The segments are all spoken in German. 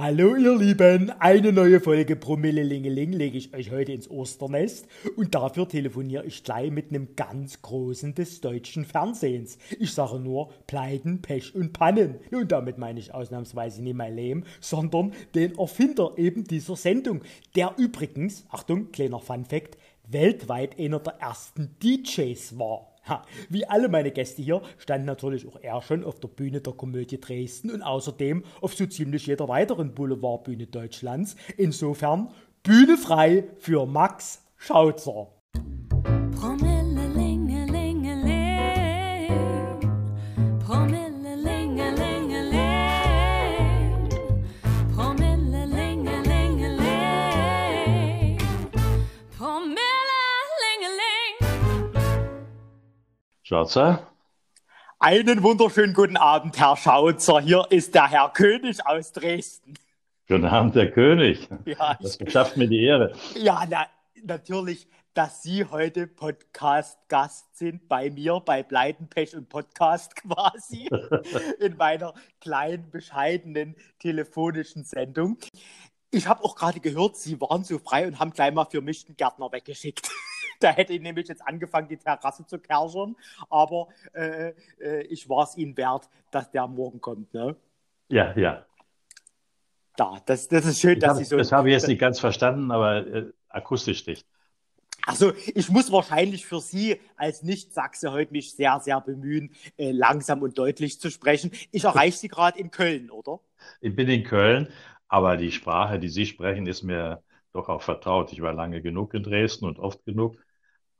Hallo ihr Lieben, eine neue Folge Promille-Lingeling lege ich euch heute ins Osternest und dafür telefoniere ich gleich mit einem ganz Großen des deutschen Fernsehens. Ich sage nur Pleiten, Pech und Pannen. Und damit meine ich ausnahmsweise nicht mein Leben, sondern den Erfinder eben dieser Sendung, der übrigens, Achtung, kleiner Fun-Fact, weltweit einer der ersten DJs war. Ha, wie alle meine Gäste hier stand natürlich auch er schon auf der Bühne der Komödie Dresden und außerdem auf so ziemlich jeder weiteren Boulevardbühne Deutschlands. Insofern Bühne frei für Max Schautzer. Schauzer? Einen wunderschönen guten Abend, Herr Schautzer. Hier ist der Herr König aus Dresden. Guten Abend, Herr König. Ja, das verschafft mir die Ehre. Ja, na, natürlich, dass Sie heute Podcast-Gast sind bei mir, bei Bleidenpech und Podcast quasi, in meiner kleinen, bescheidenen telefonischen Sendung. Ich habe auch gerade gehört, Sie waren so frei und haben gleich mal für mich den Gärtner weggeschickt. Da hätte ich nämlich jetzt angefangen, die Terrasse zu kerschern. Aber äh, äh, ich war es ihnen wert, dass der morgen kommt. Ne? Ja, ja. Da, das, das ist schön, ich dass hab, Sie so. Das habe ich jetzt nicht ganz verstanden, aber äh, akustisch nicht. Also ich muss wahrscheinlich für Sie als Nicht-Sachse heute mich sehr, sehr bemühen, äh, langsam und deutlich zu sprechen. Ich erreiche Sie gerade in Köln, oder? Ich bin in Köln, aber die Sprache, die Sie sprechen, ist mir doch auch vertraut. Ich war lange genug in Dresden und oft genug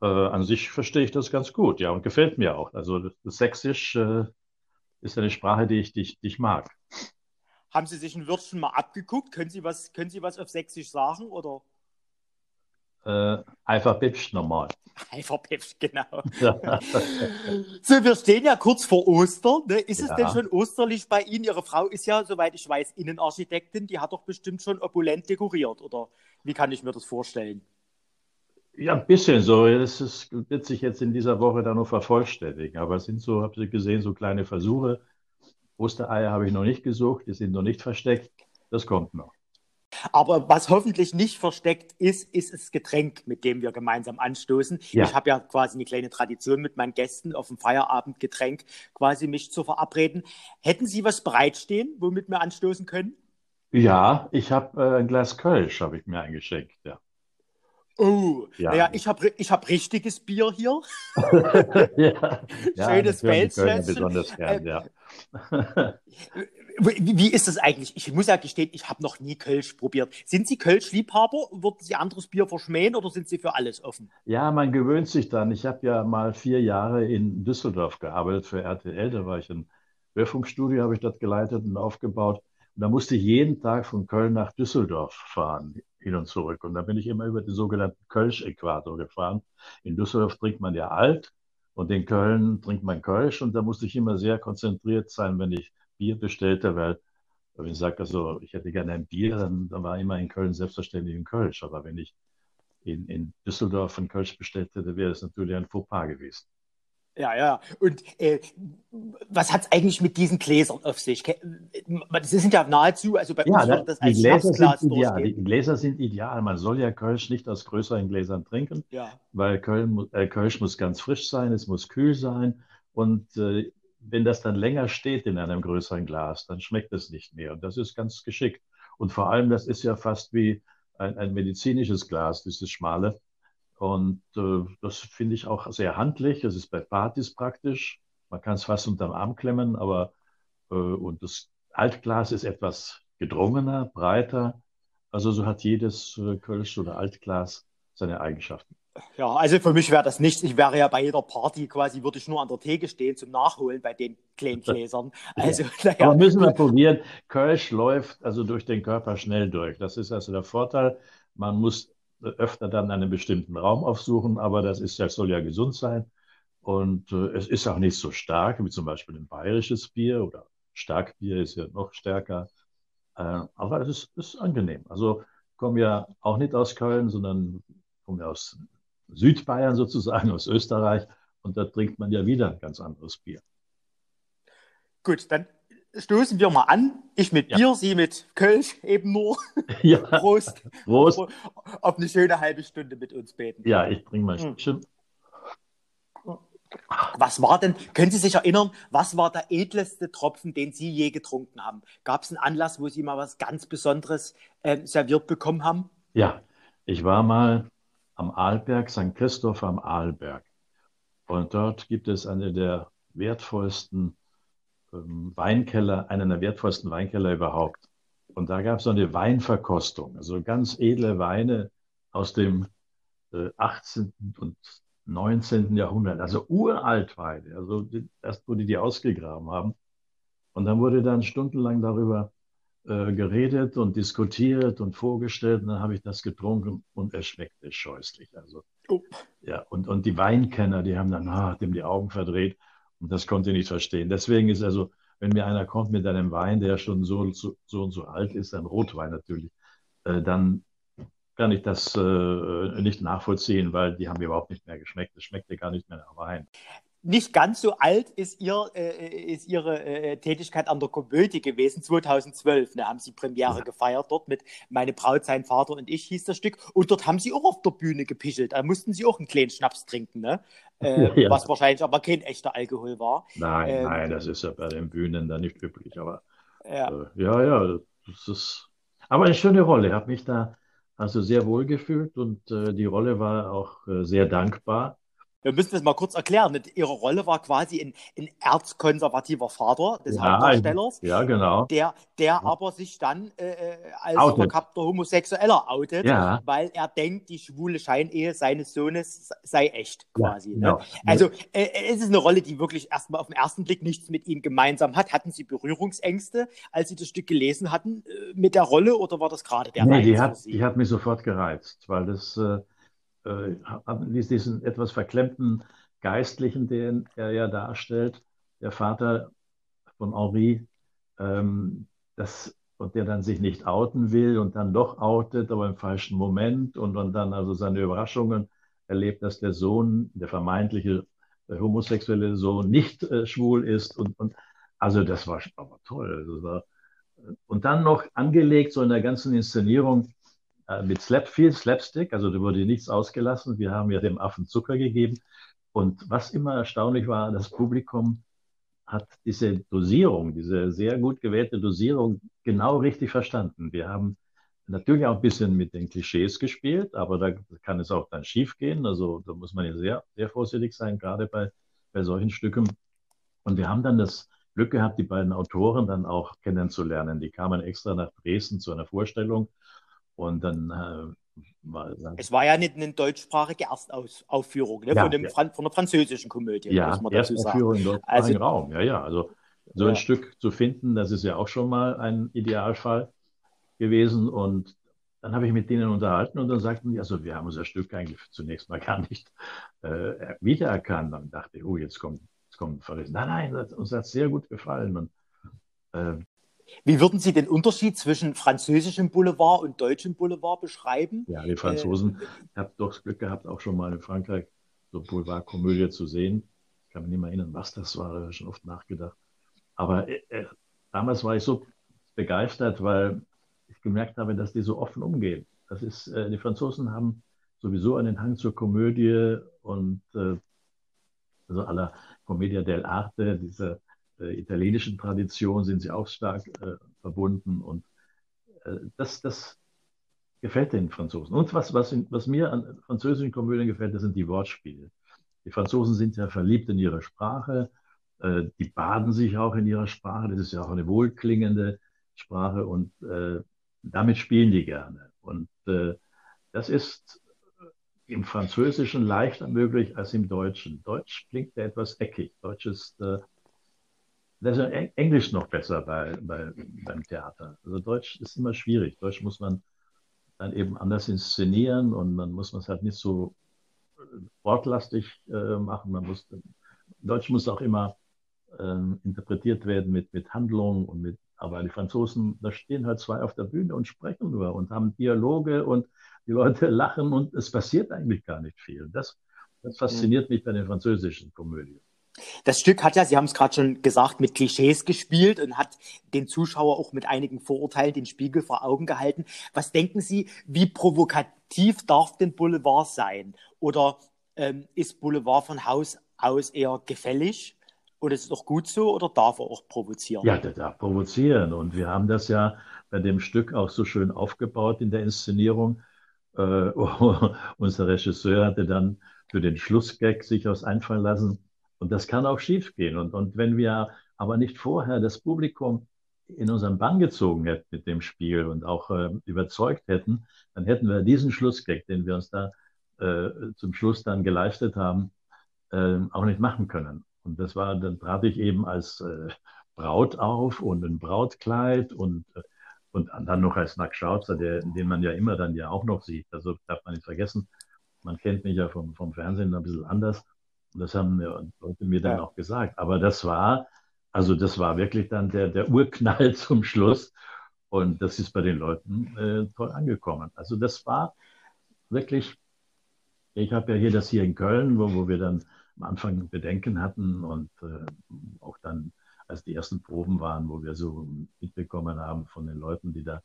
äh, an sich verstehe ich das ganz gut, ja, und gefällt mir auch. Also Sächsisch äh, ist eine Sprache, die ich, die, ich, die ich mag. Haben Sie sich ein Wörtchen mal abgeguckt? Können Sie was, können Sie was auf Sächsisch sagen, oder? Äh, einfach Bipsch normal. Einfach Bipsch, genau. so, wir stehen ja kurz vor Ostern. Ne? Ist ja. es denn schon osterlich bei Ihnen? Ihre Frau ist ja, soweit ich weiß, Innenarchitektin. Die hat doch bestimmt schon opulent dekoriert, oder wie kann ich mir das vorstellen? Ja, ein bisschen so. Das ist, wird sich jetzt in dieser Woche dann noch vervollständigen. Aber es sind so, habt ihr gesehen, so kleine Versuche. Ostereier habe ich noch nicht gesucht, die sind noch nicht versteckt. Das kommt noch. Aber was hoffentlich nicht versteckt ist, ist das Getränk, mit dem wir gemeinsam anstoßen. Ja. Ich habe ja quasi eine kleine Tradition mit meinen Gästen auf dem Feierabendgetränk quasi mich zu verabreden. Hätten Sie was bereitstehen, womit wir anstoßen können? Ja, ich habe äh, ein Glas Kölsch, habe ich mir eingeschenkt, ja. Oh, ja. naja, ich habe ich hab richtiges Bier hier. ja. Schönes ja, besonders gern, ja. Wie, wie, ist das eigentlich? Ich muss ja gestehen, ich habe noch nie Kölsch probiert. Sind Sie Kölsch-Liebhaber? Würden Sie anderes Bier verschmähen oder sind Sie für alles offen? Ja, man gewöhnt sich dann. Ich habe ja mal vier Jahre in Düsseldorf gearbeitet für RTL. Da war ich ein Hörfunkstudio, habe ich dort geleitet und aufgebaut. Und da musste ich jeden Tag von Köln nach Düsseldorf fahren hin und zurück. Und da bin ich immer über den sogenannten Kölsch-Äquator gefahren. In Düsseldorf trinkt man ja alt und in Köln trinkt man Kölsch. Und da musste ich immer sehr konzentriert sein, wenn ich Bier bestellte, weil wenn ich sage, also ich hätte gerne ein Bier, dann, dann war immer in Köln selbstverständlich ein Kölsch. Aber wenn ich in, in Düsseldorf ein Kölsch bestellt hätte, wäre es natürlich ein Fauxpas gewesen. Ja, ja. Und äh, was hat es eigentlich mit diesen Gläsern auf sich? Das sind ja nahezu, also bei ja, uns wird das als die Gläser sind ideal. Die Gläser sind ideal. Man soll ja Kölsch nicht aus größeren Gläsern trinken, ja. weil Köln, äh, Kölsch muss ganz frisch sein, es muss kühl sein. Und äh, wenn das dann länger steht in einem größeren Glas, dann schmeckt es nicht mehr. Und das ist ganz geschickt. Und vor allem, das ist ja fast wie ein, ein medizinisches Glas, dieses schmale. Und äh, das finde ich auch sehr handlich. Es ist bei Partys praktisch. Man kann es fast unterm Arm klemmen, aber äh, und das Altglas ist etwas gedrungener, breiter. Also so hat jedes äh, Kölsch oder Altglas seine Eigenschaften. Ja, also für mich wäre das nichts. Ich wäre ja bei jeder Party quasi, würde ich nur an der Theke stehen zum Nachholen bei den kleinen Gläsern. Also, ja. naja. Aber müssen wir probieren. Kölsch läuft also durch den Körper schnell durch. Das ist also der Vorteil. Man muss öfter dann einen bestimmten Raum aufsuchen, aber das ist, das soll ja gesund sein. Und äh, es ist auch nicht so stark, wie zum Beispiel ein bayerisches Bier oder Starkbier ist ja noch stärker. Äh, aber es ist, ist angenehm. Also komme ja auch nicht aus Köln, sondern komme ja aus Südbayern sozusagen, aus Österreich. Und da trinkt man ja wieder ein ganz anderes Bier. Gut, dann stoßen wir mal an. Ich mit Ja. Bier, Sie mit Kölsch eben nur. Ja, Prost. Prost. Auf eine schöne halbe Stunde mit uns beten. Ja, ich trinke mal ein Hm. Stückchen. Was war denn, können Sie sich erinnern, was war der edleste Tropfen, den Sie je getrunken haben? Gab es einen Anlass, wo Sie mal was ganz Besonderes ähm, serviert bekommen haben? Ja, ich war mal am Arlberg, St. Christoph am Arlberg. Und dort gibt es eine der wertvollsten Weinkeller, einen der wertvollsten Weinkeller überhaupt. Und da gab es so eine Weinverkostung, also ganz edle Weine aus dem äh, 18. und 19. Jahrhundert, also uralt Weine, also erst wo die die ausgegraben haben. Und dann wurde dann stundenlang darüber äh, geredet und diskutiert und vorgestellt. Und dann habe ich das getrunken und es schmeckte scheußlich. Also, Oh. ja, und, und die Weinkenner, die haben dann ah, dem die Augen verdreht und das konnte ich nicht verstehen. Deswegen ist also, wenn mir einer kommt mit einem Wein, der schon so, so, und so alt ist, ein Rotwein natürlich, äh, dann kann ich das äh, nicht nachvollziehen, weil die haben überhaupt nicht mehr geschmeckt. Es schmeckte gar nicht mehr nach Wein. Nicht ganz so alt ist, ihr, äh, ist Ihre äh, Tätigkeit an der Komödie gewesen, 2012. Da haben Sie Premiere Ja. gefeiert dort mit Meine Braut, sein Vater und ich hieß das Stück. Und dort haben Sie auch auf der Bühne gepischelt. Da mussten Sie auch einen kleinen Schnaps trinken, ne? Äh, Ja. Was wahrscheinlich aber kein echter Alkohol war. Nein, Ähm, nein, das ist ja bei den Bühnen dann nicht üblich, aber Ja. Äh, Ja, ja, das ist aber eine schöne Rolle. Ich habe mich da also sehr wohl gefühlt und äh, die Rolle war auch äh, sehr dankbar. Wir müssen das mal kurz erklären. Ihre Rolle war quasi ein, ein erzkonservativer Vater des Ja, Hauptdarstellers, ja, genau. der, der aber sich dann äh, äh, als Outet. verkappter Homosexueller outet, Ja. weil er denkt, die schwule Scheinehe seines Sohnes sei echt Ja, quasi. genau. Ne? Also äh, es ist eine Rolle, die wirklich erstmal auf den ersten Blick nichts mit ihm gemeinsam hat. Hatten Sie Berührungsängste, als Sie das Stück gelesen hatten äh, mit der Rolle oder war das gerade der Nee, die Reiz hat, die hat mich sofort gereizt, weil das äh, äh, diesen etwas verklemmten Geistlichen, den er ja darstellt, der Vater von Henri, ähm, das, und der dann sich nicht outen will und dann doch outet, aber im falschen Moment und, und dann also seine Überraschungen erlebt, dass der Sohn, der vermeintliche äh, homosexuelle Sohn, nicht äh, schwul ist und, und also das war aber toll. Das war, und dann noch angelegt so in der ganzen Inszenierung mit Slap, viel Slapstick, also da wurde nichts ausgelassen. Wir haben ja dem Affen Zucker gegeben. Und was immer erstaunlich war, das Publikum hat diese Dosierung, diese sehr gut gewählte Dosierung genau richtig verstanden. Wir haben natürlich auch ein bisschen mit den Klischees gespielt, aber da kann es auch dann schief gehen. Also da muss man ja sehr, sehr vorsichtig sein, gerade bei, bei solchen Stücken. Und wir haben dann das Glück gehabt, die beiden Autoren dann auch kennenzulernen. Die kamen extra nach Dresden zu einer Vorstellung und dann äh, war dann, Es war ja nicht eine deutschsprachige Erstaufführung ne? Ja, von, dem ja. Fran von der französischen Komödie, ja, muss man dazu sagen. Erstaufführung im Also- Raum. Ja, ja, also so Ja. ein Stück zu finden, das ist ja auch schon mal ein Idealfall gewesen. Und dann habe ich mit denen unterhalten und dann sagten die, also wir haben unser Stück eigentlich zunächst mal gar nicht äh, wiedererkannt. Dann dachte ich, oh, jetzt kommt, jetzt kommt ein Verriss. Nein, nein, das, uns hat es sehr gut gefallen. Und äh, Wie würden Sie den Unterschied zwischen französischem Boulevard und deutschem Boulevard beschreiben? Ja, die Franzosen, ich habe doch das Glück gehabt, auch schon mal in Frankreich so Boulevardkomödie zu sehen. Ich kann mich nicht mehr erinnern, was das war, da habe ich schon oft nachgedacht. Aber äh, äh, damals war ich so begeistert, weil ich gemerkt habe, dass die so offen umgehen. Das ist, äh, die Franzosen haben sowieso einen Hang zur Komödie und äh, also aller Commedia dell'arte, dieser äh, italienischen Tradition sind sie auch stark äh, verbunden und äh, das, das gefällt den Franzosen. Und was, was, was mir an französischen Komödien gefällt, das sind die Wortspiele. Die Franzosen sind ja verliebt in ihre Sprache, äh, die baden sich auch in ihrer Sprache, das ist ja auch eine wohlklingende Sprache und äh, damit spielen die gerne. Und äh, das ist im Französischen leichter möglich als im Deutschen. Deutsch klingt ja etwas eckig. Deutsch ist, äh, das ist ja Eng- Englisch noch besser bei, bei, beim Theater. Also Deutsch ist immer schwierig. Deutsch muss man dann eben anders inszenieren und man muss es halt nicht so äh, wortlastig äh, machen. Man muss, Deutsch muss auch immer ähm, interpretiert werden mit, mit Handlung und mit, aber die Franzosen, da stehen halt zwei auf der Bühne und sprechen nur und haben Dialoge und die Leute lachen und es passiert eigentlich gar nicht viel. Das, das fasziniert mich bei den französischen Komödien. Das Stück hat ja, Sie haben es gerade schon gesagt, mit Klischees gespielt und hat den Zuschauer auch mit einigen Vorurteilen den Spiegel vor Augen gehalten. Was denken Sie, wie provokativ darf denn Boulevard sein? Oder ähm, ist Boulevard von Haus aus eher gefällig? Oder ist es doch gut so oder darf er auch provozieren? Ja, der darf provozieren. Und wir haben das ja bei dem Stück auch so schön aufgebaut in der Inszenierung. Äh, unser Regisseur hatte dann für den Schlussgag sich was einfallen lassen und das kann auch schiefgehen. Und, und wenn wir aber nicht vorher das Publikum in unseren Bann gezogen hätten mit dem Spiel und auch äh, überzeugt hätten, dann hätten wir diesen Schlussgag, den wir uns da äh, zum Schluss dann geleistet haben, äh, auch nicht machen können. Und das war, dann trat ich eben als äh, Braut auf und ein Brautkleid und, äh, und dann noch als Nackschauzer, der, den man ja immer dann ja auch noch sieht. Also darf man nicht vergessen. Man kennt mich ja vom, vom Fernsehen ein bisschen anders. Und das haben Leute mir dann ja. auch gesagt. Aber das war, also das war wirklich dann der, der Urknall zum Schluss. Und das ist bei den Leuten äh, toll angekommen. Also das war wirklich, ich habe ja hier das hier in Köln, wo, wo wir dann am Anfang Bedenken hatten und äh, auch dann, als die ersten Proben waren, wo wir so mitbekommen haben von den Leuten, die da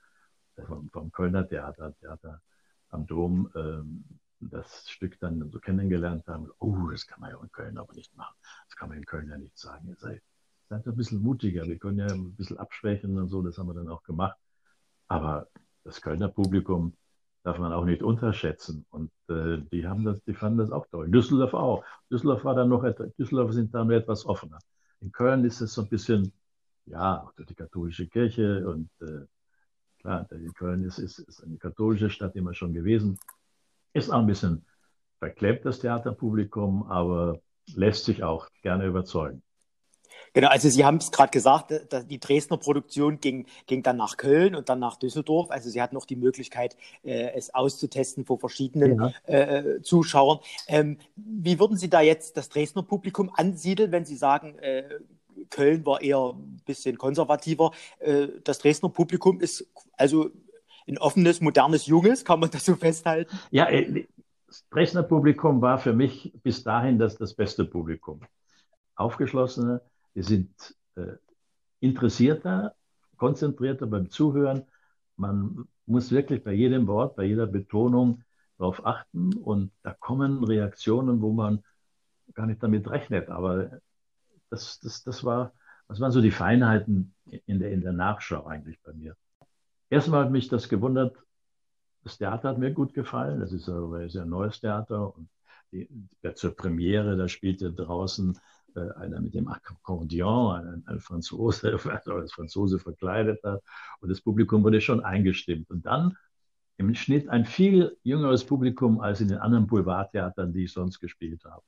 vom, vom Kölner Theater, Theater am Dom, ähm, das Stück dann so kennengelernt haben, oh, das kann man ja in Köln aber nicht machen. Das kann man in Köln ja nicht sagen. Ihr seid, seid ein bisschen mutiger. Wir können ja ein bisschen abschwächen und so, das haben wir dann auch gemacht. Aber das Kölner Publikum darf man auch nicht unterschätzen. Und äh, die haben das, die fanden das auch toll. Düsseldorf auch. Düsseldorf war dann noch etwas, Düsseldorf sind da nur etwas offener. In Köln ist es so ein bisschen, ja, auch die katholische Kirche und äh, klar, Köln ist, ist, ist eine katholische Stadt immer schon gewesen. Ist auch ein bisschen verklebt, das Theaterpublikum, aber lässt sich auch gerne überzeugen. Genau, also Sie haben es gerade gesagt, die Dresdner Produktion ging, ging dann nach Köln und dann nach Düsseldorf. Also Sie hatten noch die Möglichkeit, äh, es auszutesten vor verschiedenen ja. äh, Zuschauern. Ähm, wie würden Sie da jetzt das Dresdner Publikum ansiedeln, wenn Sie sagen, äh, Köln war eher ein bisschen konservativer? Äh, das Dresdner Publikum ist also ein offenes, modernes, junges, kann man das so festhalten? Ja, äh, das Dresdner Publikum war für mich bis dahin das, das beste Publikum. Aufgeschlossene, die sind äh, interessierter, konzentrierter beim Zuhören. Man muss wirklich bei jedem Wort, bei jeder Betonung darauf achten und da kommen Reaktionen, wo man gar nicht damit rechnet. Aber das, das, das, war, das waren so die Feinheiten in der, in der Nachschau eigentlich bei mir. Erstmal hat mich das gewundert, das Theater hat mir gut gefallen. Das ist ein sehr neues Theater. Und die, zur Premiere, da spielte draußen äh, einer mit dem Akkordeon, ein, ein Franzose, also als Franzose verkleidet hat. Und das Publikum wurde schon eingestimmt. Und dann im Schnitt ein viel jüngeres Publikum als in den anderen Boulevardtheatern, die ich sonst gespielt habe.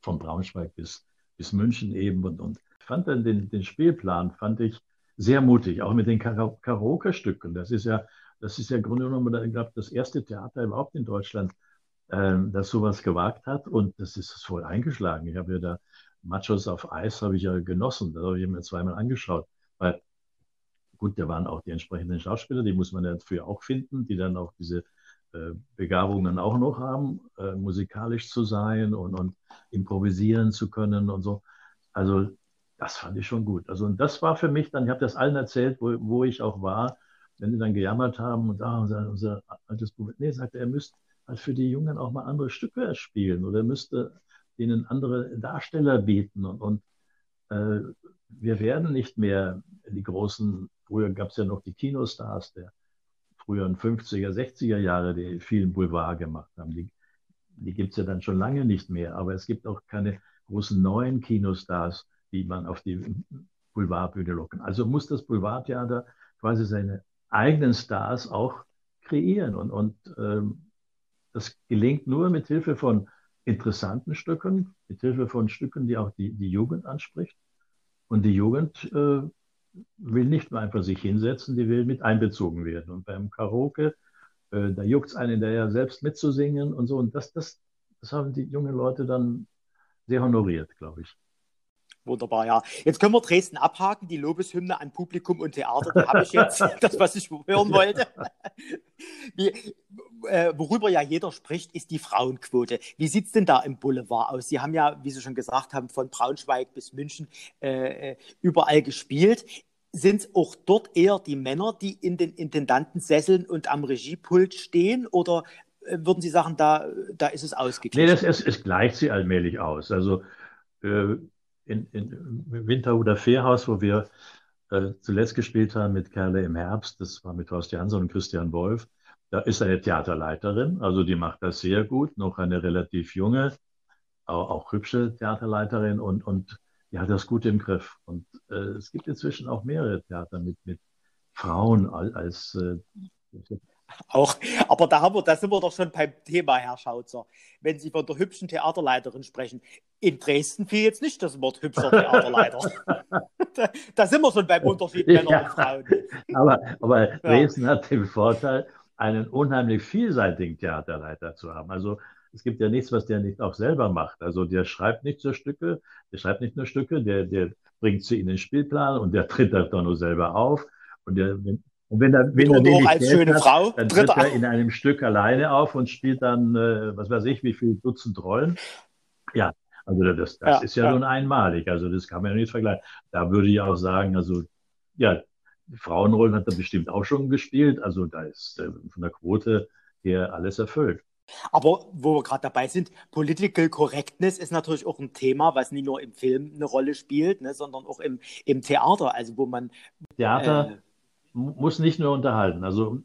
Von Braunschweig bis, bis München eben. Und, und ich fand dann den, den Spielplan, fand ich sehr mutig, auch mit den Karaoke-Stücken. Das ist ja, das ist ja im Grunde genommen, ich glaube, das erste Theater überhaupt in Deutschland, ähm, das sowas gewagt hat und das ist voll eingeschlagen. Ich habe ja da Machos auf Eis habe ich ja genossen, das habe ich mir zweimal angeschaut, weil gut, da waren auch die entsprechenden Schauspieler, die muss man dafür auch finden, die dann auch diese äh, Begabungen auch noch haben, äh, musikalisch zu sein und, und improvisieren zu können und so. Also das fand ich schon gut. Also und das war für mich dann, ich habe das allen erzählt, wo, wo ich auch war, wenn die dann gejammert haben und ah, unser, unser altes Buch, nee, sagte er, müsste halt für die Jungen auch mal andere Stücke spielen oder müsste denen andere Darsteller bieten und, und äh, wir werden nicht mehr die großen, früher gab es ja noch die Kinostars der früheren 50er, 60er Jahre, die vielen Boulevard gemacht haben. Die, die gibt es ja dann schon lange nicht mehr, aber es gibt auch keine großen neuen Kinostars, die man auf die Boulevardbühne locken. Also muss das Boulevardtheater quasi seine eigenen Stars auch kreieren. Und, und ähm, das gelingt nur mit Hilfe von interessanten Stücken, mit Hilfe von Stücken, die auch die, die Jugend anspricht. Und die Jugend äh, will nicht nur einfach sich hinsetzen, die will mit einbezogen werden. Und beim Karaoke, äh, da juckt es einen, der ja selbst mitzusingen und so. Und das, das, das haben die jungen Leute dann sehr honoriert, glaube ich. Wunderbar, ja. Jetzt können wir Dresden abhaken, die Lobeshymne an Publikum und Theater, die habe ich jetzt, das, was ich hören wollte. Wie, äh, worüber ja jeder spricht, ist die Frauenquote. Wie sieht es denn da im Boulevard aus? Sie haben ja, wie Sie schon gesagt haben, von Braunschweig bis München äh, äh überall gespielt. Sind es auch dort eher die Männer, die in den Intendantensesseln und am Regiepult stehen? Oder äh, würden Sie sagen, da, da ist es ausgeglichen? Nee, das, es, es gleicht sich allmählich aus. Also äh, in, in Winterhuder Fährhaus, wo wir äh, zuletzt gespielt haben mit Kerle im Herbst, das war mit Horst Jansson und Christian Wolf, da ist eine Theaterleiterin, also die macht das sehr gut, noch eine relativ junge, auch, auch hübsche Theaterleiterin. Und, und die hat das gut im Griff. Und äh, es gibt inzwischen auch mehrere Theater mit, mit Frauen als, als äh, auch, aber da, haben wir, da sind wir doch schon beim Thema, Herr Schautzer. Wenn Sie von der hübschen Theaterleiterin sprechen, in Dresden fiel jetzt nicht das Wort hübscher Theaterleiter. da, da, sind wir schon beim Unterschied Männer ja, und Frauen. Aber, aber Dresden ja. hat den Vorteil, einen unheimlich vielseitigen Theaterleiter zu haben. Also es gibt ja nichts, was der nicht auch selber macht. Also der schreibt nicht so Stücke, der schreibt nicht nur Stücke, der, der bringt sie in den Spielplan und der tritt das doch nur selber auf. Und, der, und wenn er, wenn er wenig als schöne hat, Frau, dann tritt er in einem Stück alleine auf und spielt dann, äh, was weiß ich, wie viel Dutzend Rollen. Ja, also das, das ja, ist ja, ja nun einmalig. Also das kann man ja nicht vergleichen. Da würde ich auch sagen, also ja, Frauenrollen hat er bestimmt auch schon gespielt. Also da ist äh, von der Quote her alles erfüllt. Aber wo wir gerade dabei sind, Political Correctness ist natürlich auch ein Thema, was nicht nur im Film eine Rolle spielt, ne, sondern auch im, im Theater, also wo man. Theater äh, muss nicht nur unterhalten. Also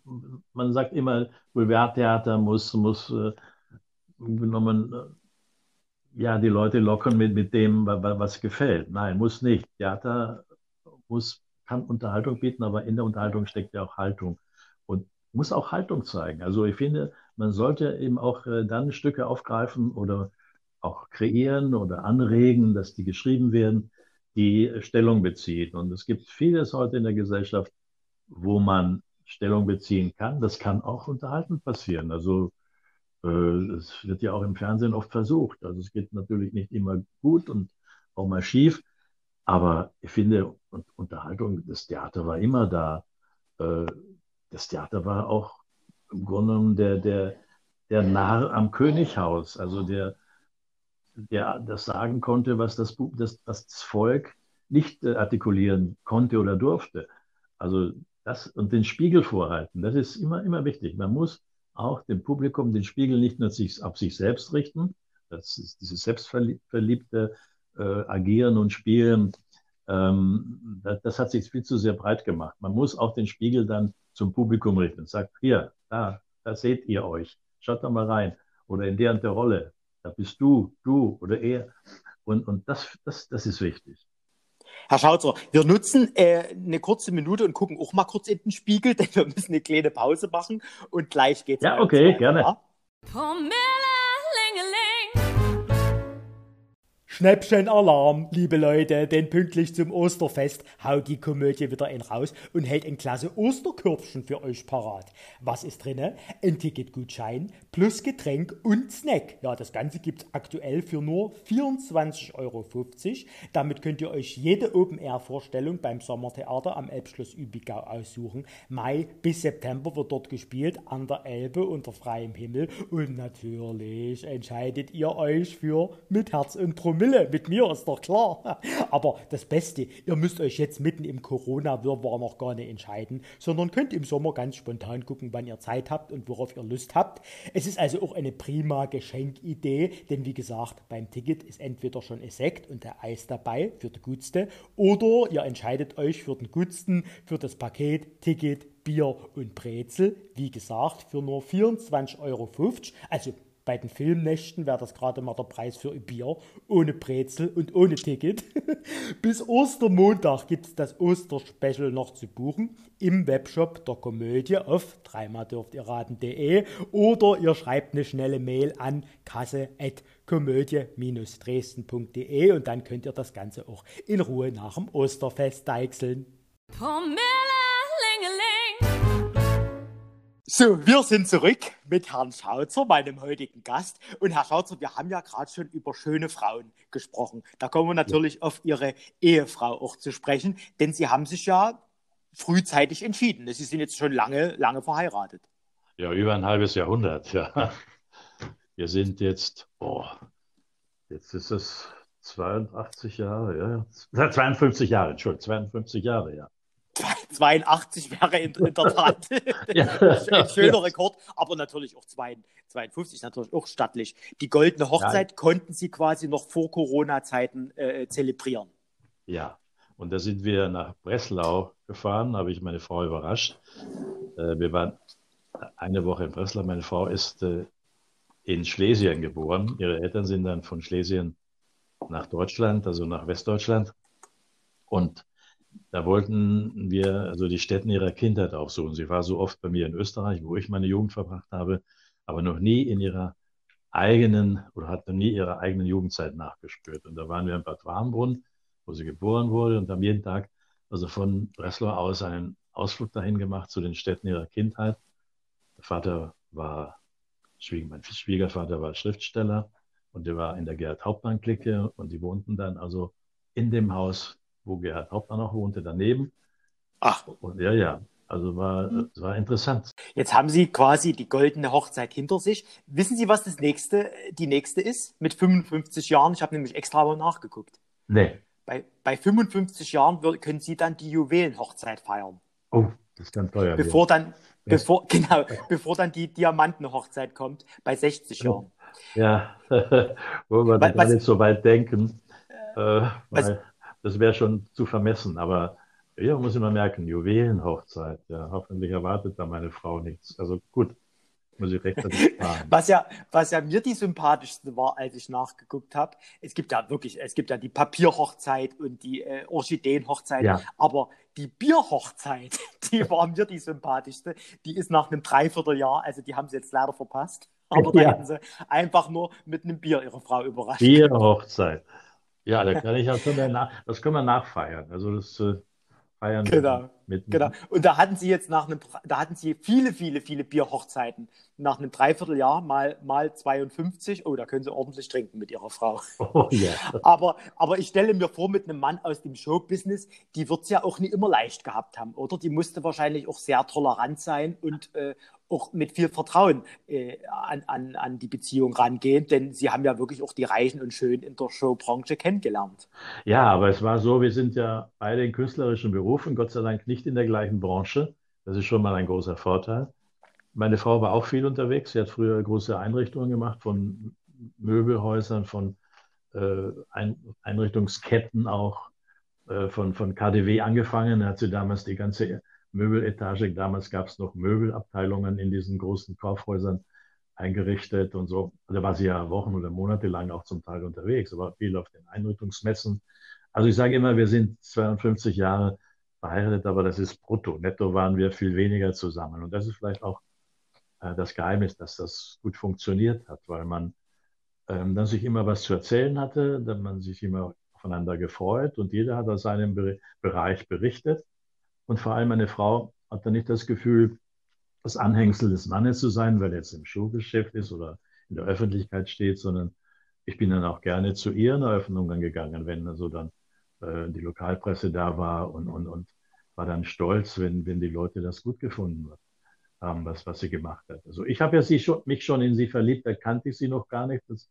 man sagt immer, Boulevardtheater muss, muss äh, genommen, äh, ja, die Leute lockern mit, mit dem, was gefällt. Nein, muss nicht. Theater muss kann Unterhaltung bieten, aber in der Unterhaltung steckt ja auch Haltung und muss auch Haltung zeigen. Also ich finde, man sollte eben auch äh, dann Stücke aufgreifen oder auch kreieren oder anregen, dass die geschrieben werden, die Stellung beziehen. Und es gibt vieles heute in der Gesellschaft, wo man Stellung beziehen kann. Das kann auch unterhaltend passieren. Also äh, es wird ja auch im Fernsehen oft versucht. Also es geht natürlich nicht immer gut und auch mal schief. Aber ich finde, Unterhaltung, das Theater war immer da. Äh, das Theater war auch im Grunde genommen der, der, der Narr am Könighaus, also der, der das sagen konnte, was das, das, was das Volk nicht äh, artikulieren konnte oder durfte. Also das und den Spiegel vorhalten, das ist immer, immer wichtig. Man muss auch dem Publikum den Spiegel nicht nur sich, auf sich selbst richten, das ist dieses selbstverliebte äh, Agieren und Spielen, ähm, das, das, hat sich viel zu sehr breit gemacht. Man muss auch den Spiegel dann zum Publikum richten sagt, hier, da, da seht ihr euch, schaut doch mal rein. Oder in der und der Rolle, da bist du, du oder er. Und, und das, das, das ist wichtig. Herr Schautzer, wir nutzen äh, eine kurze Minute und gucken auch mal kurz in den Spiegel, denn wir müssen eine kleine Pause machen und gleich geht's Ja, okay, gerne. Ja? Schnäppchenalarm, liebe Leute, denn pünktlich zum Osterfest haut die Komödie wieder ein raus und hält ein klasse Osterkörbchen für euch parat. Was ist drinne? Ein Ticketgutschein plus Getränk und Snack. Ja, das Ganze gibt's aktuell für nur 24,50 Euro. Damit könnt ihr euch jede Open-Air-Vorstellung beim Sommertheater am Elbschloss Übigau aussuchen. Mai bis September wird dort gespielt, an der Elbe unter freiem Himmel und natürlich entscheidet ihr euch für mit Herz und Promille Promille mit mir, ist doch klar. Aber das Beste, ihr müsst euch jetzt mitten im Corona-Wirrwarr noch gar nicht entscheiden, sondern könnt im Sommer ganz spontan gucken, wann ihr Zeit habt und worauf ihr Lust habt. Es ist also auch eine prima Geschenkidee, denn wie gesagt, beim Ticket ist entweder schon ein Sekt und der Eis dabei für die Gutste oder ihr entscheidet euch für den Gutsten, für das Paket Ticket, Bier und Brezel. Wie gesagt, für nur 24,50 Euro. Also bei den Filmnächten wäre das gerade mal der Preis für ein Bier, ohne Brezel und ohne Ticket. Bis Ostermontag gibt es das Osterspecial noch zu buchen im Webshop der Komödie auf dreimal oder ihr schreibt eine schnelle Mail an kasse.komödie-dresden.de und dann könnt ihr das Ganze auch in Ruhe nach dem Osterfest deichseln. Promille, so, wir sind zurück mit Herrn Schautzer, meinem heutigen Gast. Und Herr Schautzer, wir haben ja gerade schon über schöne Frauen gesprochen. Da kommen wir natürlich ja. auf Ihre Ehefrau auch zu sprechen, denn Sie haben sich ja frühzeitig entschieden. Sie sind jetzt schon lange, lange verheiratet. Ja, über ein halbes Jahrhundert, ja. Wir sind jetzt, oh, jetzt ist es 82 Jahre, ja. 52 Jahre, Entschuldigung, 52 Jahre, ja. 82 wäre in, in der Tat ja. ein schöner Rekord, aber natürlich auch 52 natürlich auch stattlich. Die goldene Hochzeit ja. konnten Sie quasi noch vor Corona-Zeiten äh, zelebrieren. Ja, und da sind wir nach Breslau gefahren, habe ich meine Frau überrascht. Äh, wir waren eine Woche in Breslau. Meine Frau ist äh, in Schlesien geboren. Ihre Eltern sind dann von Schlesien nach Deutschland, also nach Westdeutschland. Und da wollten wir also die Städten ihrer Kindheit aufsuchen. Sie war so oft bei mir in Österreich, wo ich meine Jugend verbracht habe, aber noch nie in ihrer eigenen oder hat noch nie ihrer eigenen Jugendzeit nachgespürt. Und da waren wir in Bad Warmbrunn, wo sie geboren wurde und haben jeden Tag also von Breslau aus einen Ausflug dahin gemacht zu den Städten ihrer Kindheit. Der Vater war, mein Schwiegervater war Schriftsteller und der war in der Gerhard Hauptmann-Clique und die wohnten dann also in dem Haus wo Gerhard Hauptmann noch wohnte, daneben. Ach. Und ja, ja. Also war, es war interessant. Jetzt haben Sie quasi die goldene Hochzeit hinter sich. Wissen Sie, was das nächste, die nächste ist? Mit 55 Jahren. Ich habe nämlich extra mal nachgeguckt. Nee. Bei, bei 55 Jahren können Sie dann die Juwelenhochzeit feiern. Oh, das ist ganz teuer. Bevor dann, bevor, genau, bevor dann die Diamantenhochzeit kommt, bei 60 Jahren. Ja, wo wir was, nicht so weit denken. Äh, weil, was, das wäre schon zu vermessen. Aber ja, muss ich mal merken, Juwelenhochzeit. Ja, hoffentlich erwartet da meine Frau nichts. Also gut, muss ich rechtzeitig fahren. was ja, was ja mir die sympathischste war, als ich nachgeguckt habe, es gibt ja wirklich, es gibt ja die Papierhochzeit und die äh, Orchideenhochzeit, ja. aber die Bierhochzeit, die war mir die sympathischste. Die ist nach einem Dreivierteljahr, also die haben sie jetzt leider verpasst. Aber da ja. hätten sie einfach nur mit einem Bier ihre Frau überrascht. Bierhochzeit. Ja, da kann ich schon nach, das können wir nachfeiern. Also das äh, feiern genau, mit, genau. Und da hatten Sie jetzt nach einem, da hatten Sie viele, viele, viele Bierhochzeiten. Nach einem Dreivierteljahr mal, mal 52. Oh, da können Sie ordentlich trinken mit Ihrer Frau. Oh, yeah. aber, aber ich stelle mir vor, mit einem Mann aus dem Showbusiness, die wird es ja auch nicht immer leicht gehabt haben, oder? Die musste wahrscheinlich auch sehr tolerant sein und äh, auch mit viel Vertrauen äh, an, an, an die Beziehung rangehen, denn Sie haben ja wirklich auch die Reichen und Schönen in der Showbranche kennengelernt. Ja, aber es war so, wir sind ja beide in künstlerischen Berufen, Gott sei Dank nicht in der gleichen Branche. Das ist schon mal ein großer Vorteil. Meine Frau war auch viel unterwegs. Sie hat früher große Einrichtungen gemacht, von Möbelhäusern, von äh, Ein Einrichtungsketten auch, äh, von, von KDW angefangen. Da hat sie damals die ganze Möbeletage. Damals gab es noch Möbelabteilungen in diesen großen Kaufhäusern eingerichtet und so. Da war sie ja Wochen oder Monate lang auch zum Teil unterwegs, aber viel auf den Einrichtungsmessen. Also ich sage immer, wir sind 52 Jahre verheiratet, aber das ist brutto. Netto waren wir viel weniger zusammen. Und das ist vielleicht auch äh, das Geheimnis, dass das gut funktioniert hat, weil man ähm, dann sich immer was zu erzählen hatte, dann man sich immer aufeinander gefreut und jeder hat aus seinem Bereich berichtet. Und vor allem meine Frau hat dann nicht das Gefühl, das Anhängsel des Mannes zu sein, weil er jetzt im Showgeschäft ist oder in der Öffentlichkeit steht, sondern ich bin dann auch gerne zu ihren Eröffnungen gegangen, wenn also dann äh, die Lokalpresse da war und, und, und war dann stolz, wenn, wenn die Leute das gut gefunden haben, was, was sie gemacht hat. Also ich habe ja sie schon, mich schon in sie verliebt, da kannte ich sie noch gar nicht. Das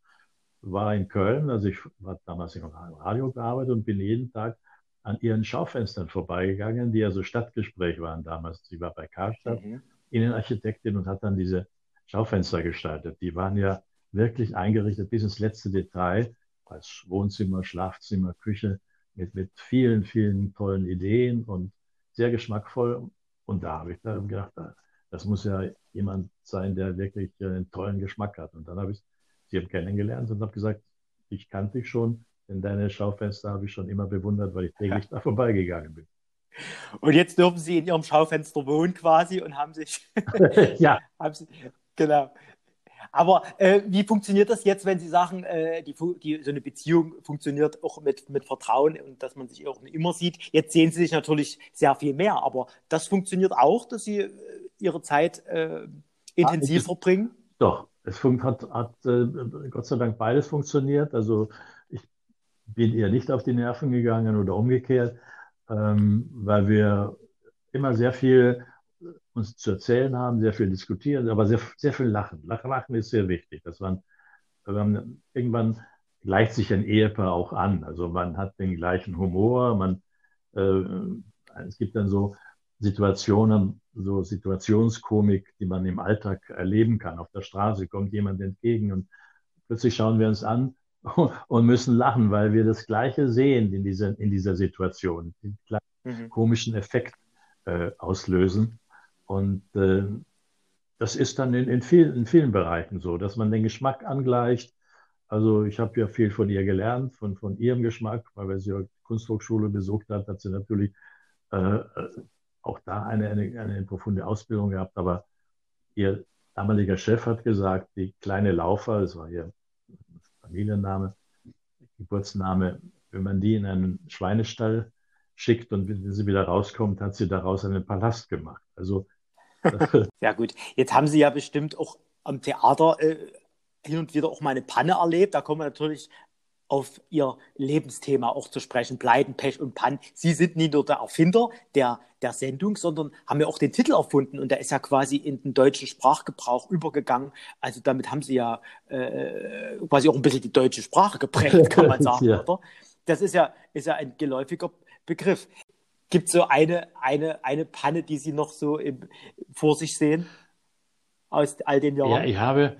war in Köln, also ich war damals im Radio gearbeitet und bin jeden Tag an ihren Schaufenstern vorbeigegangen, die ja so Stadtgespräch waren damals. Sie war bei Karstadt, mhm. Innenarchitektin und hat dann diese Schaufenster gestaltet. Die waren ja wirklich eingerichtet bis ins letzte Detail, als Wohnzimmer, Schlafzimmer, Küche, mit, mit vielen, vielen tollen Ideen und sehr geschmackvoll. Und da habe ich dann gedacht, das muss ja jemand sein, der wirklich einen tollen Geschmack hat. Und dann habe ich sie kennengelernt und habe gesagt, ich kannte dich schon, denn deine Schaufenster habe ich schon immer bewundert, weil ich täglich da vorbeigegangen bin. Und jetzt dürfen Sie in Ihrem Schaufenster wohnen quasi und haben sich. ja. haben Sie, genau. Aber äh, wie funktioniert das jetzt, wenn Sie sagen, äh, die, die, so eine Beziehung funktioniert auch mit, mit Vertrauen und dass man sich auch immer sieht? Jetzt sehen Sie sich natürlich sehr viel mehr, aber das funktioniert auch, dass Sie äh, Ihre Zeit äh, intensiv ah, verbringen? Doch, es hat, hat äh, Gott sei Dank beides funktioniert. Also bin ihr nicht auf die Nerven gegangen oder umgekehrt, ähm, weil wir immer sehr viel uns zu erzählen haben, sehr viel diskutieren, aber sehr, sehr viel lachen. Lachen ist sehr wichtig. Dass man, man irgendwann gleicht sich ein Ehepaar auch an. Also man hat den gleichen Humor, man, äh, es gibt dann so Situationen, so Situationskomik, die man im Alltag erleben kann. Auf der Straße kommt jemand entgegen und plötzlich schauen wir uns an und müssen lachen, weil wir das Gleiche sehen in dieser, in dieser Situation, den gleichen mhm. komischen Effekt äh, auslösen. Und äh, das ist dann in, in, viel, in vielen Bereichen so, dass man den Geschmack angleicht. Also ich habe ja viel von ihr gelernt, von, von ihrem Geschmack, weil wenn sie die Kunsthochschule besucht hat, hat sie natürlich äh, äh, auch da eine, eine, eine profunde Ausbildung gehabt. Aber ihr damaliger Chef hat gesagt, die kleine Laufer, das war ihr Familienname, Geburtsname, wenn man die in einen Schweinestall schickt und wenn sie wieder rauskommt, hat sie daraus einen Palast gemacht. Also ja gut, jetzt haben Sie ja bestimmt auch am Theater äh, hin und wieder auch mal eine Panne erlebt. Da kommen wir natürlich auf Ihr Lebensthema auch zu sprechen, Pleiten, Pech und Pannen. Sie sind nicht nur der Erfinder der, der Sendung, sondern haben ja auch den Titel erfunden und der ist ja quasi in den deutschen Sprachgebrauch übergegangen. Also damit haben Sie ja äh, quasi auch ein bisschen die deutsche Sprache geprägt, kann man sagen, ja. oder? Das ist ja, ist ja ein geläufiger Begriff. Gibt es so eine, eine, eine Panne, die Sie noch so im, vor sich sehen aus all den Jahren? Ja, ich habe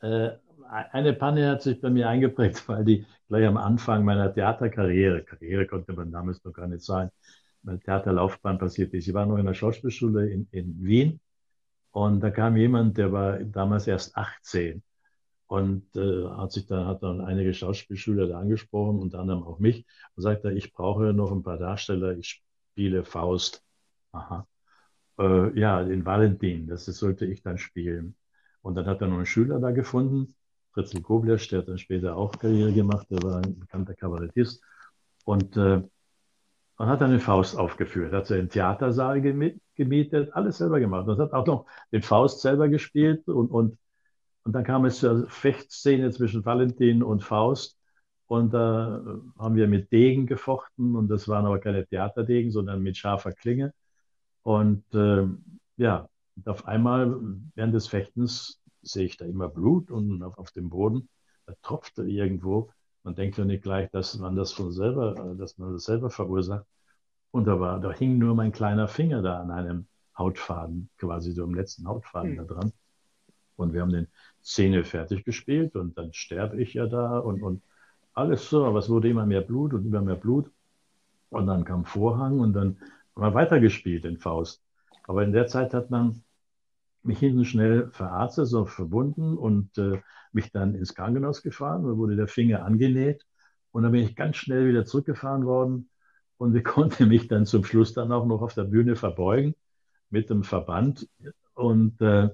äh, eine Panne hat sich bei mir eingeprägt, weil die gleich am Anfang meiner Theaterkarriere, Karriere konnte man damals noch gar nicht sagen, meine Theaterlaufbahn passiert ist. Ich war noch in der Schauspielschule in, in Wien und da kam jemand, der war damals erst 18 und äh, hat sich dann hat dann einige Schauspielschüler da angesprochen, unter anderem auch mich, und sagte, ich brauche noch ein paar Darsteller, ich spiele Faust. Aha. Äh, ja, den Valentin, das, sollte ich dann spielen. Und dann hat er noch einen Schüler da gefunden, Fritzl Koblesch, der hat dann später auch Karriere gemacht, der war ein bekannter Kabarettist. Und äh, man hat dann den Faust aufgeführt, hat so einen Theatersaal gemietet, alles selber gemacht. Und hat auch noch den Faust selber gespielt und, und und dann kam es zur Fechtszene zwischen Valentin und Faust. Und da äh, haben wir mit Degen gefochten. Und das waren aber keine Theaterdegen, sondern mit scharfer Klinge. Und äh, ja, und auf einmal während des Fechtens sehe ich da immer Blut und auf, auf dem Boden, da tropfte irgendwo. Man denkt ja nicht gleich, dass man das von selber, dass man das selber verursacht. Und da war, da hing nur mein kleiner Finger da an einem Hautfaden, quasi so am letzten Hautfaden mhm. da dran. Und wir haben den Szene fertig gespielt und dann sterbe ich ja da und, und alles so, aber es wurde immer mehr Blut und immer mehr Blut. Und dann kam Vorhang und dann haben wir weitergespielt in Faust. Aber in der Zeit hat man mich hinten schnell verarztet, so verbunden und äh, mich dann ins Krankenhaus gefahren. Da wurde der Finger angenäht und dann bin ich ganz schnell wieder zurückgefahren worden und ich konnte mich dann zum Schluss dann auch noch auf der Bühne verbeugen mit dem Verband und äh,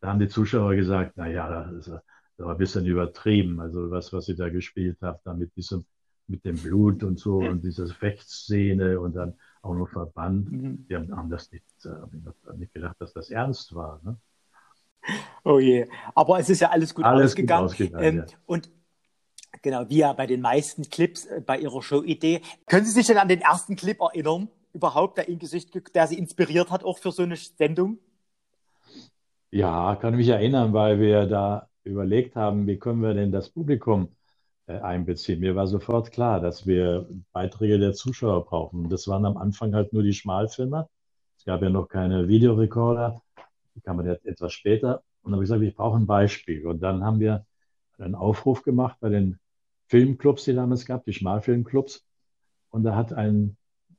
da haben die Zuschauer gesagt, na ja, das, das war ein bisschen übertrieben. Also was, was sie da gespielt haben, da mit diesem, mit dem Blut und so und dieser Fechtszene und dann auch noch Verband. Mhm. Die haben, das nicht, äh, nicht gedacht, dass das ernst war. Ne? Oh je. Aber es ist ja alles gut alles ausgegangen. Gut ausgegangen ähm, ja. Und genau, wie ja bei den meisten Clips äh, bei Ihrer Show-Idee. Können Sie sich denn an den ersten Clip erinnern, überhaupt, der, Ihnen Gesicht, der Sie inspiriert hat, auch für so eine Sendung? Ja, kann mich erinnern, weil wir da überlegt haben, wie können wir denn das Publikum einbeziehen. Mir war sofort klar, dass wir Beiträge der Zuschauer brauchen. Das waren am Anfang halt nur die Schmalfilmer. Es gab ja noch keine Videorekorder. Die kann man jetzt etwas später. Und dann habe ich gesagt, ich brauche ein Beispiel. Und dann haben wir einen Aufruf gemacht bei den Filmclubs, die damals gab, die Schmalfilmclubs. Und da hat ein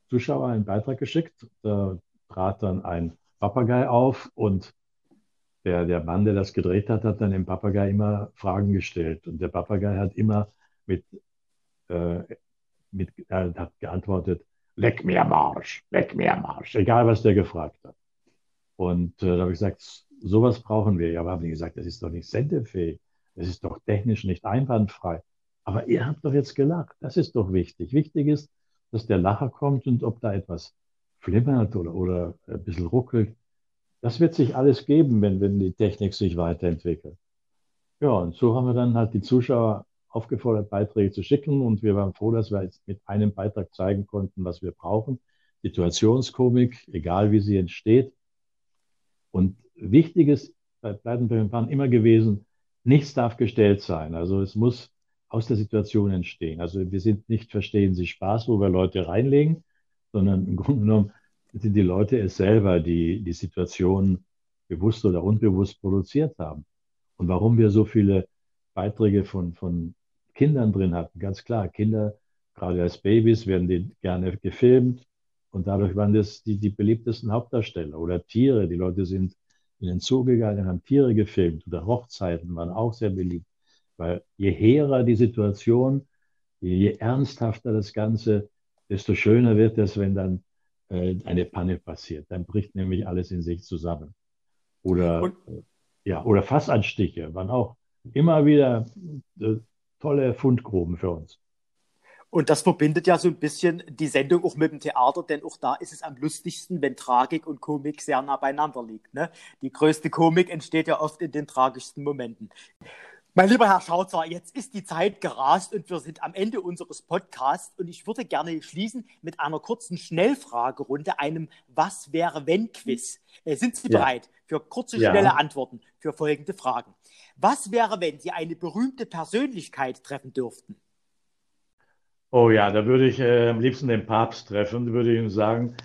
Zuschauer einen Beitrag geschickt. Da trat dann ein Papagei auf und der, der Mann, der das gedreht hat, hat dann dem Papagei immer Fragen gestellt. Und der Papagei hat immer mit, äh, mit äh, hat geantwortet, leck mir Marsch, leck mir Marsch, egal was der gefragt hat. Und äh, da habe ich gesagt, sowas brauchen wir. Ja, aber haben die gesagt, das ist doch nicht sendefähig, das ist doch technisch nicht einwandfrei. Aber ihr habt doch jetzt gelacht, das ist doch wichtig. Wichtig ist, dass der Lacher kommt und ob da etwas flimmert oder, oder ein bisschen ruckelt, das wird sich alles geben, wenn, wenn die Technik sich weiterentwickelt. Ja, und so haben wir dann halt die Zuschauer aufgefordert, Beiträge zu schicken und wir waren froh, dass wir jetzt mit einem Beitrag zeigen konnten, was wir brauchen. Situationskomik, egal wie sie entsteht. Und wichtiges bei Pleitenbriefen waren immer gewesen, nichts darf gestellt sein. Also es muss aus der Situation entstehen. Also wir sind nicht verstehen Sie Spaß, wo wir Leute reinlegen, sondern im Grunde genommen sind die Leute es selber, die die Situation bewusst oder unbewusst produziert haben. Und warum wir so viele Beiträge von, von Kindern drin hatten, ganz klar, Kinder, gerade als Babys, werden die gerne gefilmt und dadurch waren das die, die beliebtesten Hauptdarsteller oder Tiere. Die Leute sind in den Zoo gegangen, haben Tiere gefilmt oder Hochzeiten waren auch sehr beliebt. Weil je hehrer die Situation, je ernsthafter das Ganze, desto schöner wird es, wenn dann äh, eine Panne passiert. Dann bricht nämlich alles in sich zusammen. Oder, und, ja, oder Fassanstiche waren auch immer wieder äh, tolle Fundgruben für uns. Und das verbindet ja so ein bisschen die Sendung auch mit dem Theater, denn auch da ist es am lustigsten, wenn Tragik und Komik sehr nah beieinander liegt. Ne? Die größte Komik entsteht ja oft in den tragischsten Momenten. Mein lieber Herr Schautzer, jetzt ist die Zeit gerast und wir sind am Ende unseres Podcasts und ich würde gerne schließen mit einer kurzen Schnellfragerunde, einem Was wäre wenn Quiz. Äh, sind Sie ja. bereit für kurze, ja. schnelle Antworten für folgende Fragen? Was wäre, wenn Sie eine berühmte Persönlichkeit treffen dürften? Oh ja, da würde ich äh, am liebsten den Papst treffen, würde ich ihm sagen,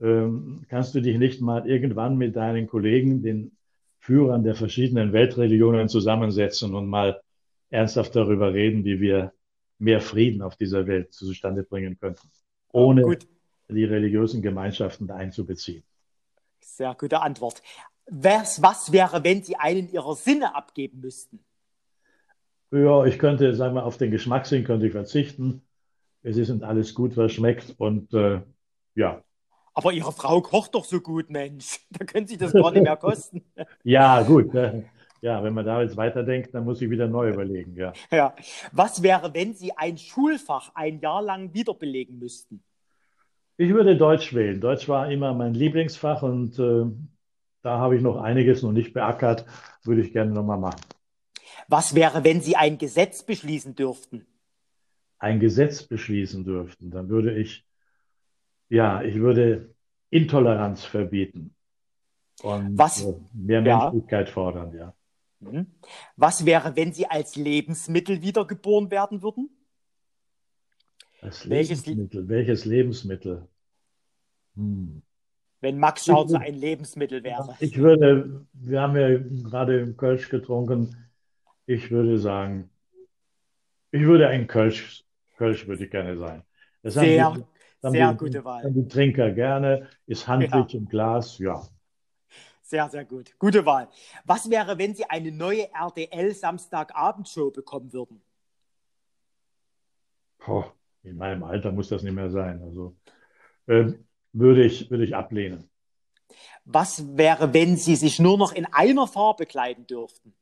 ähm, kannst du dich nicht mal irgendwann mit deinen Kollegen, den Führern der verschiedenen Weltreligionen zusammensetzen und mal ernsthaft darüber reden, wie wir mehr Frieden auf dieser Welt zustande bringen könnten, ohne Gut. die religiösen Gemeinschaften einzubeziehen. Sehr gute Antwort. Was, was wäre, wenn Sie einen Ihrer Sinne abgeben müssten? Ja, ich könnte, sagen wir, auf den Geschmackssinn könnte ich verzichten. Es ist und alles gut, was schmeckt und äh, ja, aber Ihre Frau kocht doch so gut, Mensch. Da können Sie das gar nicht mehr kosten. ja, gut. Ja, wenn man da jetzt weiterdenkt, dann muss ich wieder neu überlegen. Ja. ja. Was wäre, wenn Sie ein Schulfach ein Jahr lang wiederbelegen müssten? Ich würde Deutsch wählen. Deutsch war immer mein Lieblingsfach und äh, da habe ich noch einiges noch nicht beackert. Würde ich gerne nochmal machen. Was wäre, wenn Sie ein Gesetz beschließen dürften? Ein Gesetz beschließen dürften, dann würde ich ja, ich würde Intoleranz verbieten und Was, mehr Menschlichkeit ja. fordern, ja. Mhm. Was wäre, wenn Sie als Lebensmittel wiedergeboren werden würden? Als Lebensmittel, welches, Lebensmittel? Hm. Wenn Max Schauzer ein Lebensmittel wäre. Ich würde, wir haben ja gerade im Kölsch getrunken, ich würde sagen, ich würde ein Kölsch, Kölsch würde ich gerne sein. Das Sehr sehr die, gute Wahl. Die Trinker gerne, ist handlich ja. im Glas, ja. Sehr, sehr gut. Gute Wahl. Was wäre, wenn Sie eine neue RTL Samstagabendshow bekommen würden? Boah, in meinem Alter muss das nicht mehr sein. Also äh, würde, ich, würde ich ablehnen. Was wäre, wenn Sie sich nur noch in einer Farbe kleiden dürften?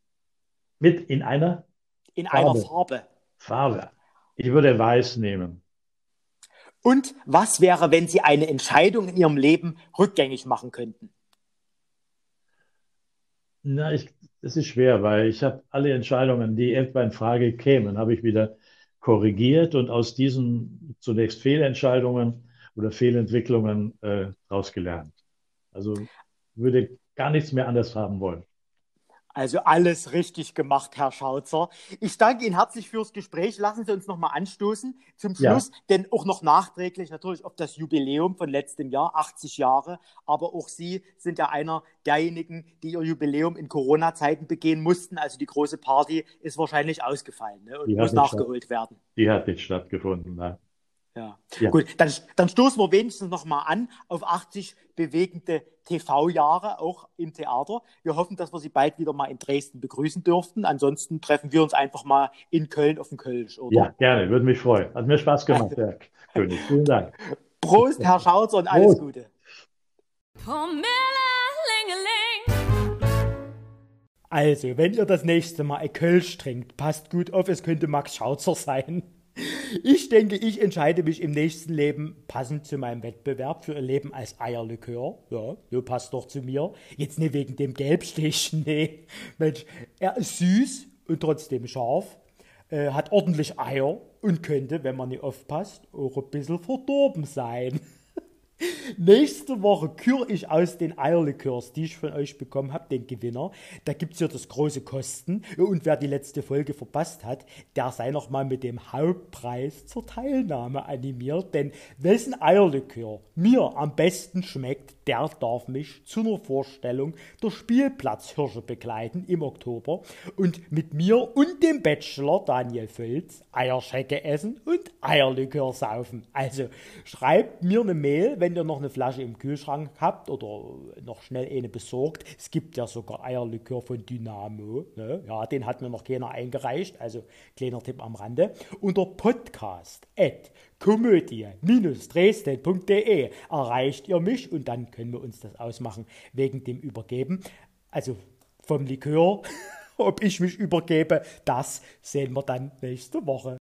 Mit in einer? In Farbe. einer Farbe. Farbe. Ich würde weiß nehmen. Und was wäre, wenn Sie eine Entscheidung in Ihrem Leben rückgängig machen könnten? Na, ich, das ist schwer, weil ich habe alle Entscheidungen, die etwa in Frage kämen, habe ich wieder korrigiert und aus diesen zunächst Fehlentscheidungen oder Fehlentwicklungen äh, daraus gelernt. Also würde gar nichts mehr anders haben wollen. Also alles richtig gemacht, Herr Schauzer. Ich danke Ihnen herzlich fürs Gespräch. Lassen Sie uns nochmal anstoßen zum Schluss, ja. denn auch noch nachträglich natürlich auf das Jubiläum von letztem Jahr, 80 Jahre. Aber auch Sie sind ja einer derjenigen, die ihr Jubiläum in Corona-Zeiten begehen mussten. Also die große Party ist wahrscheinlich ausgefallen ne, und muss nachgeholt werden. Die hat nicht stattgefunden. Ne? Ja. ja. Gut, dann, dann stoßen wir wenigstens nochmal an auf 80 bewegende TV-Jahre, auch im Theater. Wir hoffen, dass wir Sie bald wieder mal in Dresden begrüßen dürften. Ansonsten treffen wir uns einfach mal in Köln auf dem Kölsch, oder? Ja, gerne, würde mich freuen. Hat mir Spaß gemacht, Herr König. Vielen Dank. Prost, Herr Schauzer, und alles Prost. Gute. Also, wenn ihr das nächste Mal ein Kölsch trinkt, passt gut auf, es könnte Max Schauzer sein. Ich denke, ich entscheide mich im nächsten Leben passend zu meinem Wettbewerb für ein Leben als Eierlikör. Ja, so passt doch zu mir. Jetzt nicht wegen dem Gelbstich, nee. Mensch, er ist süß und trotzdem scharf, äh, hat ordentlich Eier und könnte, wenn man nicht aufpasst, auch ein bisschen verdorben sein. Nächste Woche küre ich aus den Eierlikörs, die ich von euch bekommen habe, den Gewinner. Da gibt es ja das große Kosten. Und wer die letzte Folge verpasst hat, der sei nochmal mit dem Hauptpreis zur Teilnahme animiert. Denn wessen Eierlikör mir am besten schmeckt, der darf mich zu einer Vorstellung der Spielplatzhirsche begleiten im Oktober und mit mir und dem Bachelor Daniel Völz Eierschecke essen und Eierlikör saufen. Also schreibt mir eine Mail, wenn ihr noch eine Flasche im Kühlschrank habt oder noch schnell eine besorgt. Es gibt ja sogar Eierlikör von Dynamo. Ne? Ja, den hat mir noch keiner eingereicht. Also kleiner Tipp am Rande. Unter podcast at komödie-dresden.de erreicht ihr mich und dann können wir uns das ausmachen wegen dem Übergeben. Also vom Likör, ob ich mich übergebe, das sehen wir dann nächste Woche.